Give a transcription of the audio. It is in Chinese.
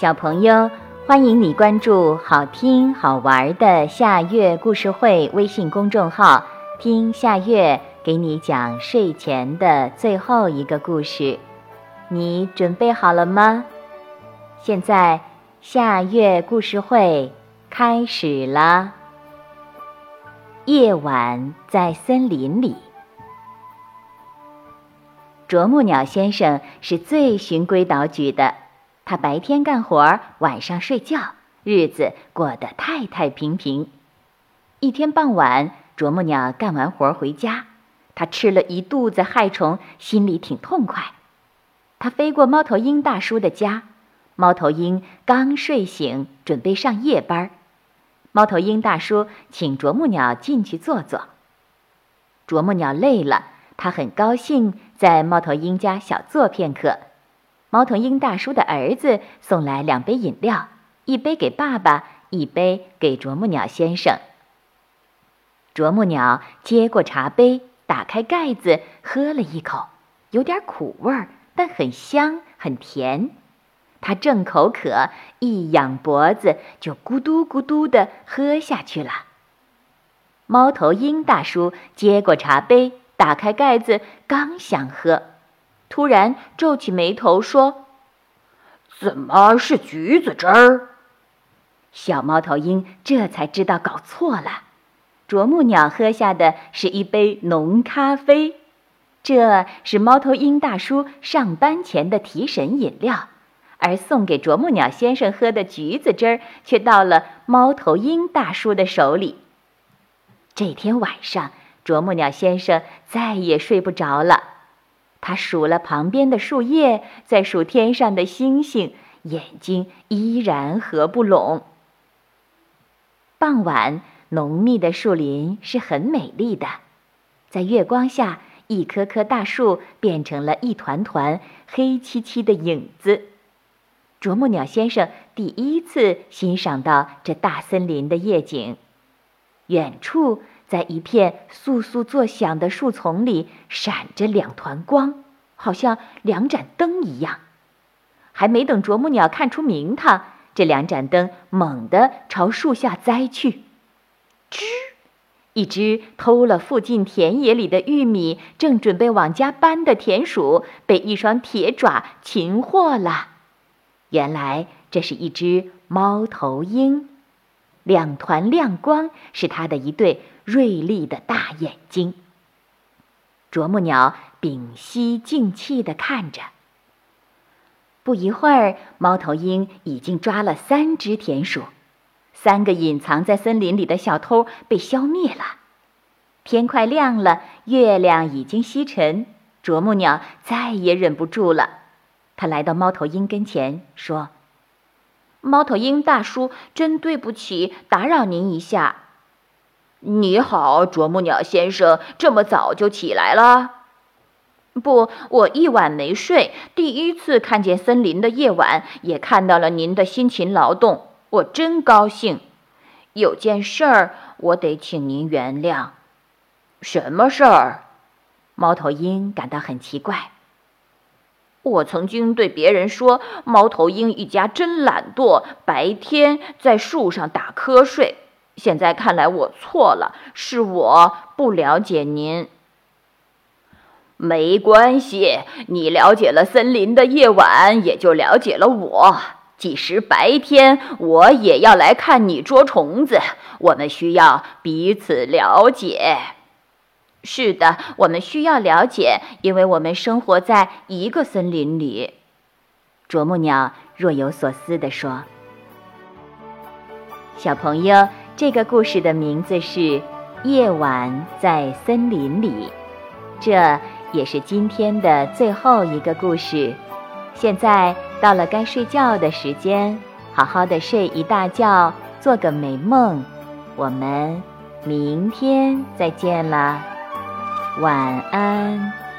小朋友，欢迎你关注好听好玩的夏月故事会微信公众号，听夏月给你讲睡前的最后一个故事。你准备好了吗？现在夏月故事会开始了。夜晚在森林里，啄木鸟先生是最循规蹈矩的。他白天干活，晚上睡觉，日子过得太太平平。一天傍晚，啄木鸟干完活回家，他吃了一肚子害虫，心里挺痛快。他飞过猫头鹰大叔的家，猫头鹰刚睡醒，准备上夜班。猫头鹰大叔请啄木鸟进去坐坐。啄木鸟累了，他很高兴在猫头鹰家小坐片刻。猫头鹰大叔的儿子送来两杯饮料，一杯给爸爸，一杯给啄木鸟先生。啄木鸟接过茶杯，打开盖子，喝了一口，有点苦味儿，但很香，很甜。他正口渴，一仰脖子就咕嘟咕嘟地喝下去了。猫头鹰大叔接过茶杯，打开盖子，刚想喝。突然皱起眉头说：“怎么是橘子汁儿？”小猫头鹰这才知道搞错了。啄木鸟喝下的是一杯浓咖啡，这是猫头鹰大叔上班前的提神饮料，而送给啄木鸟先生喝的橘子汁儿却到了猫头鹰大叔的手里。这天晚上，啄木鸟先生再也睡不着了。他数了旁边的树叶，再数天上的星星，眼睛依然合不拢。傍晚，浓密的树林是很美丽的，在月光下，一棵棵大树变成了一团团黑漆漆的影子。啄木鸟先生第一次欣赏到这大森林的夜景，远处。在一片簌簌作响的树丛里，闪着两团光，好像两盏灯一样。还没等啄木鸟看出名堂，这两盏灯猛地朝树下栽去。吱！一只偷了附近田野里的玉米，正准备往家搬的田鼠，被一双铁爪擒获了。原来这是一只猫头鹰，两团亮光是它的一对。锐利的大眼睛。啄木鸟屏息静气地看着。不一会儿，猫头鹰已经抓了三只田鼠，三个隐藏在森林里的小偷被消灭了。天快亮了，月亮已经西沉，啄木鸟再也忍不住了，他来到猫头鹰跟前，说：“猫头鹰大叔，真对不起，打扰您一下。”你好，啄木鸟先生，这么早就起来了？不，我一晚没睡，第一次看见森林的夜晚，也看到了您的辛勤劳动，我真高兴。有件事儿，我得请您原谅。什么事儿？猫头鹰感到很奇怪。我曾经对别人说，猫头鹰一家真懒惰，白天在树上打瞌睡。现在看来，我错了，是我不了解您。没关系，你了解了森林的夜晚，也就了解了我。即使白天，我也要来看你捉虫子。我们需要彼此了解。是的，我们需要了解，因为我们生活在一个森林里。啄木鸟若有所思地说：“小朋友。”这个故事的名字是《夜晚在森林里》，这也是今天的最后一个故事。现在到了该睡觉的时间，好好的睡一大觉，做个美梦。我们明天再见啦，晚安。